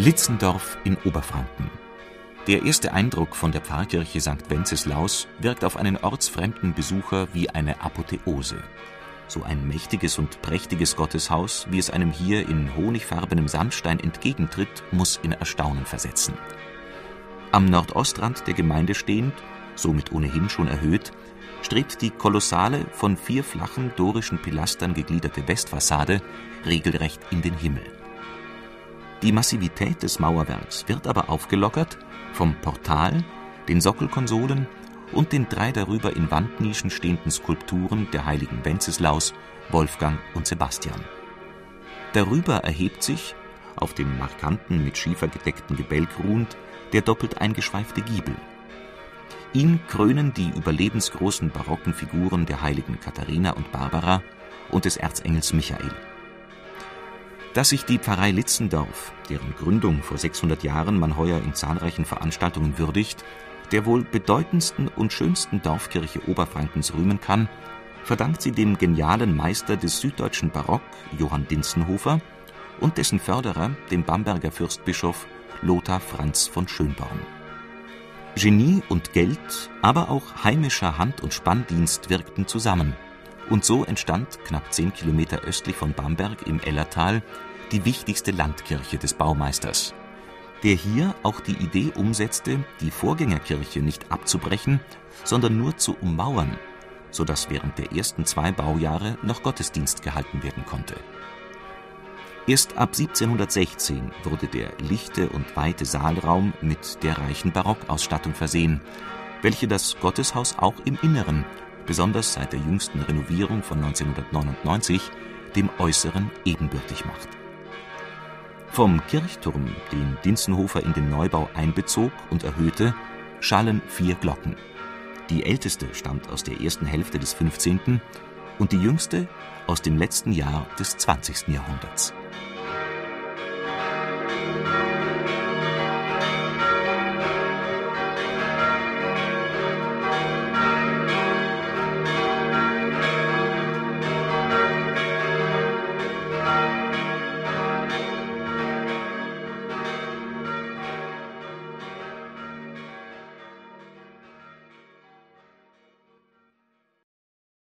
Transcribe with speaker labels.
Speaker 1: Litzendorf in Oberfranken. Der erste Eindruck von der Pfarrkirche St. Wenceslaus wirkt auf einen ortsfremden Besucher wie eine Apotheose. So ein mächtiges und prächtiges Gotteshaus, wie es einem hier in honigfarbenem Sandstein entgegentritt, muss in Erstaunen versetzen. Am Nordostrand der Gemeinde stehend, somit ohnehin schon erhöht, strebt die kolossale, von vier flachen dorischen Pilastern gegliederte Westfassade regelrecht in den Himmel. Die Massivität des Mauerwerks wird aber aufgelockert vom Portal, den Sockelkonsolen und den drei darüber in Wandnischen stehenden Skulpturen der heiligen Wenceslaus, Wolfgang und Sebastian. Darüber erhebt sich, auf dem markanten, mit Schiefer gedeckten Gebälk ruhend, der doppelt eingeschweifte Giebel. Ihn krönen die überlebensgroßen barocken Figuren der heiligen Katharina und Barbara und des Erzengels Michael. Dass sich die Pfarrei Litzendorf, deren Gründung vor 600 Jahren man heuer in zahlreichen Veranstaltungen würdigt, der wohl bedeutendsten und schönsten Dorfkirche Oberfrankens rühmen kann, verdankt sie dem genialen Meister des süddeutschen Barock, Johann Dinzenhofer, und dessen Förderer, dem Bamberger Fürstbischof Lothar Franz von Schönborn. Genie und Geld, aber auch heimischer Hand- und Spanndienst wirkten zusammen – und so entstand knapp zehn Kilometer östlich von Bamberg im Ellertal die wichtigste Landkirche des Baumeisters, der hier auch die Idee umsetzte, die Vorgängerkirche nicht abzubrechen, sondern nur zu ummauern, so dass während der ersten zwei Baujahre noch Gottesdienst gehalten werden konnte. Erst ab 1716 wurde der lichte und weite Saalraum mit der reichen Barockausstattung versehen, welche das Gotteshaus auch im Inneren besonders seit der jüngsten Renovierung von 1999, dem Äußeren ebenbürtig macht. Vom Kirchturm, den Dinzenhofer in den Neubau einbezog und erhöhte, schallen vier Glocken. Die älteste stammt aus der ersten Hälfte des 15. und die jüngste aus dem letzten Jahr des 20. Jahrhunderts